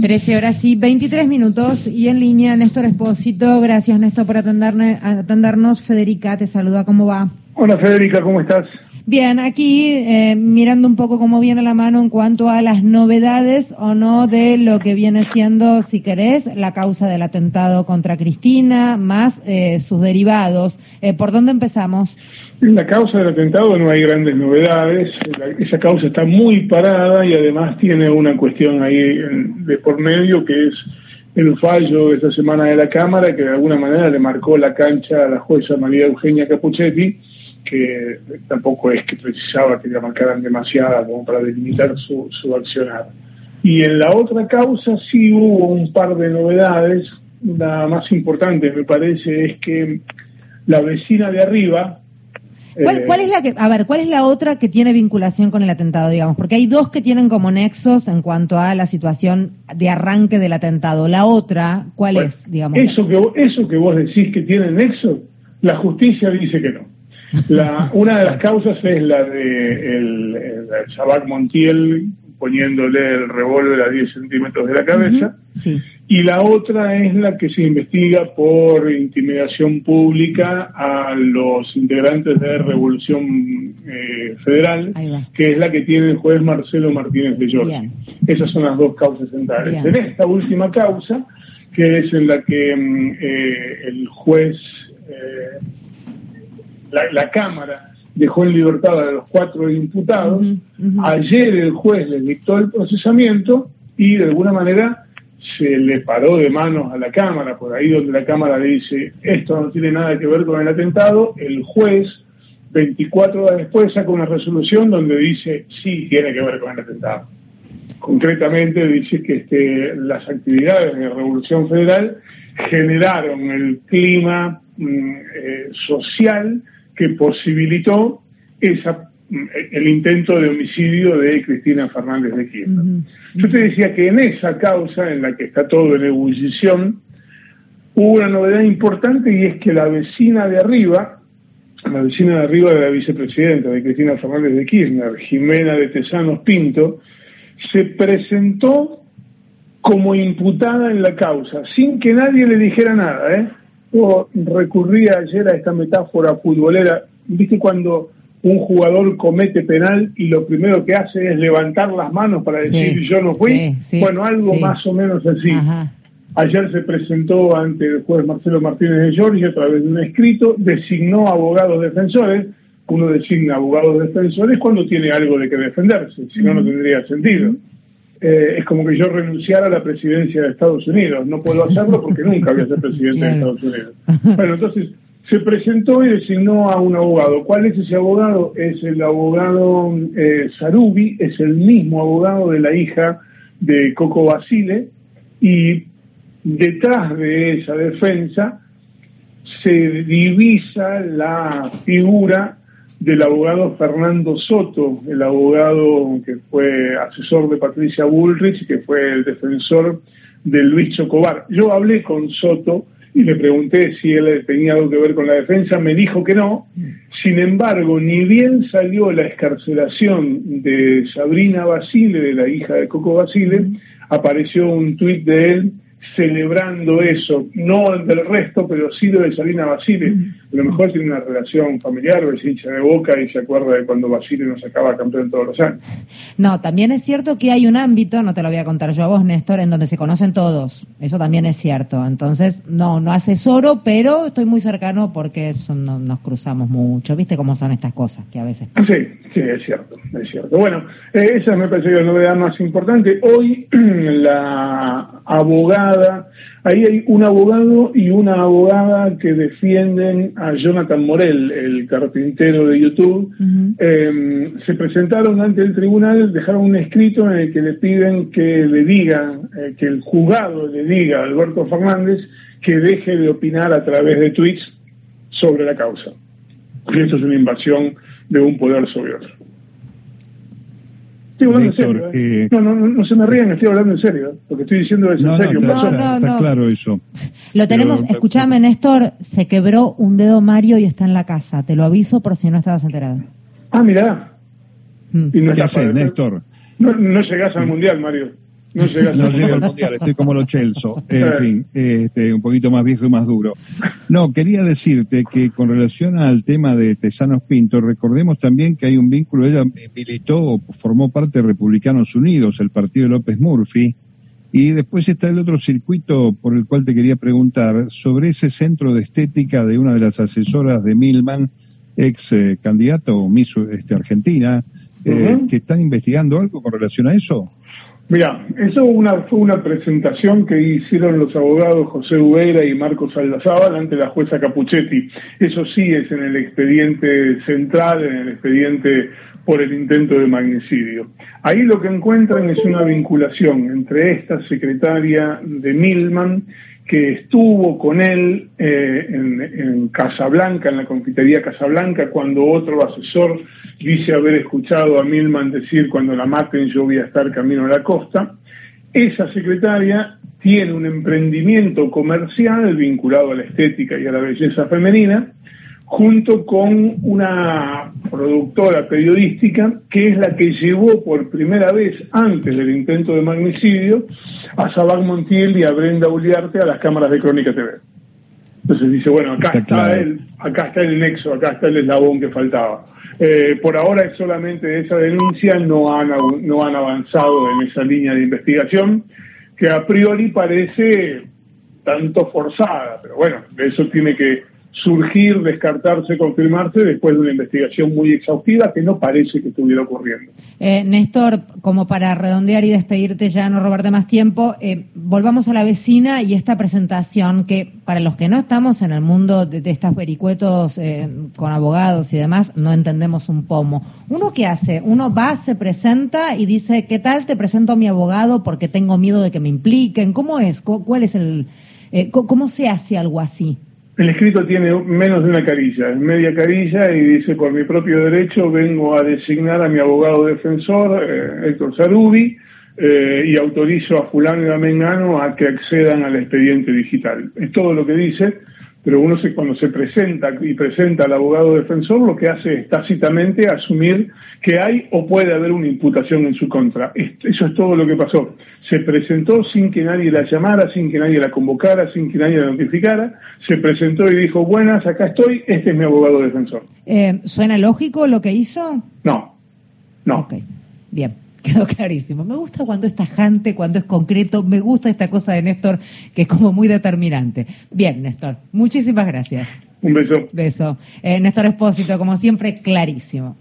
13 horas y 23 minutos y en línea Néstor Espósito. Gracias Néstor por atendernos. Federica te saluda, ¿cómo va? Hola Federica, ¿cómo estás? Bien, aquí eh, mirando un poco cómo viene la mano en cuanto a las novedades o no de lo que viene siendo, si querés, la causa del atentado contra Cristina, más eh, sus derivados. Eh, ¿Por dónde empezamos? En la causa del atentado no hay grandes novedades, esa causa está muy parada y además tiene una cuestión ahí de por medio que es el fallo de esta semana de la Cámara que de alguna manera le marcó la cancha a la jueza María Eugenia Capuchetti, que tampoco es que precisaba que le marcaran demasiada como para delimitar su, su accionar. Y en la otra causa sí hubo un par de novedades. La más importante me parece es que la vecina de arriba, ¿Cuál, ¿Cuál, es la que, a ver, cuál es la otra que tiene vinculación con el atentado, digamos? Porque hay dos que tienen como nexos en cuanto a la situación de arranque del atentado. La otra, ¿cuál es, digamos? Eso que, eso que vos decís que tiene nexo, la justicia dice que no. La, una de las causas es la de el, el, Montiel poniéndole el revólver a 10 centímetros de la cabeza. sí. Y la otra es la que se investiga por intimidación pública a los integrantes de Revolución eh, Federal, que es la que tiene el juez Marcelo Martínez de Jorge. Esas son las dos causas centrales. En esta última causa, que es en la que mm, eh, el juez, eh, la, Cámara dejó en libertad a los cuatro imputados, ayer el juez les dictó el procesamiento y de alguna manera se le paró de manos a la Cámara, por ahí donde la Cámara dice, esto no tiene nada que ver con el atentado, el juez, 24 horas después, saca una resolución donde dice, sí, tiene que ver con el atentado. Concretamente dice que este, las actividades de la Revolución Federal generaron el clima mm, eh, social que posibilitó esa el intento de homicidio de Cristina Fernández de Kirchner. Yo te decía que en esa causa, en la que está todo en ebullición, hubo una novedad importante y es que la vecina de arriba, la vecina de arriba de la vicepresidenta de Cristina Fernández de Kirchner, Jimena de Tesanos Pinto, se presentó como imputada en la causa, sin que nadie le dijera nada. ¿eh? Yo recurría ayer a esta metáfora futbolera, ¿viste cuando un jugador comete penal y lo primero que hace es levantar las manos para decir yo no fui. bueno, algo más o menos así. Ayer se presentó ante el juez Marcelo Martínez de Giorgio a través de un escrito, designó abogados defensores. Uno designa abogados defensores cuando tiene algo de que defenderse, si no, no tendría sentido. Eh, es como que yo renunciara a la presidencia de Estados Unidos. No puedo hacerlo porque nunca voy a ser presidente de Estados Unidos. Bueno, entonces se presentó y designó a un abogado. ¿Cuál es ese abogado? Es el abogado eh, Sarubi, es el mismo abogado de la hija de Coco Basile, y detrás de esa defensa se divisa la figura del abogado Fernando Soto, el abogado que fue asesor de Patricia Bullrich que fue el defensor de Luis Chocobar. Yo hablé con Soto y le pregunté si él tenía algo que ver con la defensa, me dijo que no. Sin embargo, ni bien salió la escarcelación de Sabrina Basile, de la hija de Coco Basile, apareció un tuit de él celebrando eso, no del resto, pero sí lo de Salina Basile. A lo mejor tiene una relación familiar o es hincha de boca y se acuerda de cuando Basile nos sacaba campeón todos los años. No, también es cierto que hay un ámbito, no te lo voy a contar yo a vos, Néstor, en donde se conocen todos. Eso también es cierto. Entonces, no, no asesoro, pero estoy muy cercano porque nos cruzamos mucho. ¿Viste cómo son estas cosas que a veces... Sí, sí, es cierto, es cierto. Bueno, eh, esa me parece la novedad más importante. Hoy la abogada ahí hay un abogado y una abogada que defienden a Jonathan Morel, el carpintero de YouTube. Em, se presentaron ante el tribunal, dejaron un escrito en el que le piden que le digan, eh, que el juzgado le diga a Alberto Fernández que deje de opinar a través de tweets sobre la causa. Que esto es una invasión de un poder sobre otro. Estoy hablando en serio. ¿eh? Eh, no, no, no, se me rían, estoy hablando en serio, porque estoy diciendo eso en serio. No, está, claro eso. Lo tenemos, escúchame, Néstor, se quebró un dedo Mario y está en la casa. Te lo aviso por si no estabas enterado. Ah, mira. Mm. ¿Qué haces, Néstor? No, no llegás al mundial, Mario. No llega al mundial, estoy como lo Chelso, en fin, este, un poquito más viejo y más duro. No, quería decirte que con relación al tema de Tesanos Pinto, recordemos también que hay un vínculo, ella militó, formó parte de Republicanos Unidos, el partido de López Murphy, y después está el otro circuito por el cual te quería preguntar sobre ese centro de estética de una de las asesoras de Milman, ex eh, candidato Miss este, Argentina, eh, que están investigando algo con relación a eso. Mira, eso una, fue una presentación que hicieron los abogados José Ubeira y Marcos Aldazábal ante la jueza Capuchetti. Eso sí es en el expediente central, en el expediente por el intento de magnicidio. Ahí lo que encuentran es una vinculación entre esta secretaria de Milman que estuvo con él eh, en, en, Casablanca, en la confitería Casablanca, cuando otro asesor dice haber escuchado a Milman decir cuando la maten yo voy a estar camino a la costa. Esa secretaria tiene un emprendimiento comercial vinculado a la estética y a la belleza femenina, junto con una productora periodística que es la que llevó por primera vez antes del intento de magnicidio a Sabac Montiel y a Brenda Uliarte a las cámaras de Crónica TV. Entonces dice, bueno, acá está, el, acá está el nexo, acá está el eslabón que faltaba. Eh, por ahora es solamente esa denuncia, no han, no han avanzado en esa línea de investigación, que a priori parece tanto forzada, pero bueno, eso tiene que surgir, descartarse, confirmarse después de una investigación muy exhaustiva que no parece que estuviera ocurriendo. Eh, Néstor, como para redondear y despedirte ya, no robarte más tiempo, eh, volvamos a la vecina y esta presentación que para los que no estamos en el mundo de, de estas vericuetos eh, con abogados y demás, no entendemos un pomo. ¿Uno qué hace? Uno va, se presenta y dice, ¿qué tal? Te presento a mi abogado porque tengo miedo de que me impliquen. ¿Cómo es? ¿Cuál es el... Eh, ¿Cómo se hace algo así? El escrito tiene menos de una carilla, media carilla y dice, por mi propio derecho vengo a designar a mi abogado defensor, eh, Héctor Sarubi, eh, y autorizo a fulano y a Mengano a que accedan al expediente digital. Es todo lo que dice, pero uno se, cuando se presenta y presenta al abogado defensor, lo que hace es tácitamente asumir que hay o puede haber una imputación en su contra. Eso es todo lo que pasó. Se presentó sin que nadie la llamara, sin que nadie la convocara, sin que nadie la notificara. Se presentó y dijo, buenas, acá estoy, este es mi abogado defensor. Eh, ¿Suena lógico lo que hizo? No, no. Ok, bien. Quedó clarísimo. Me gusta cuando es tajante, cuando es concreto. Me gusta esta cosa de Néstor, que es como muy determinante. Bien, Néstor. Muchísimas gracias. Un beso. Beso. Eh, Néstor Espósito, como siempre, clarísimo.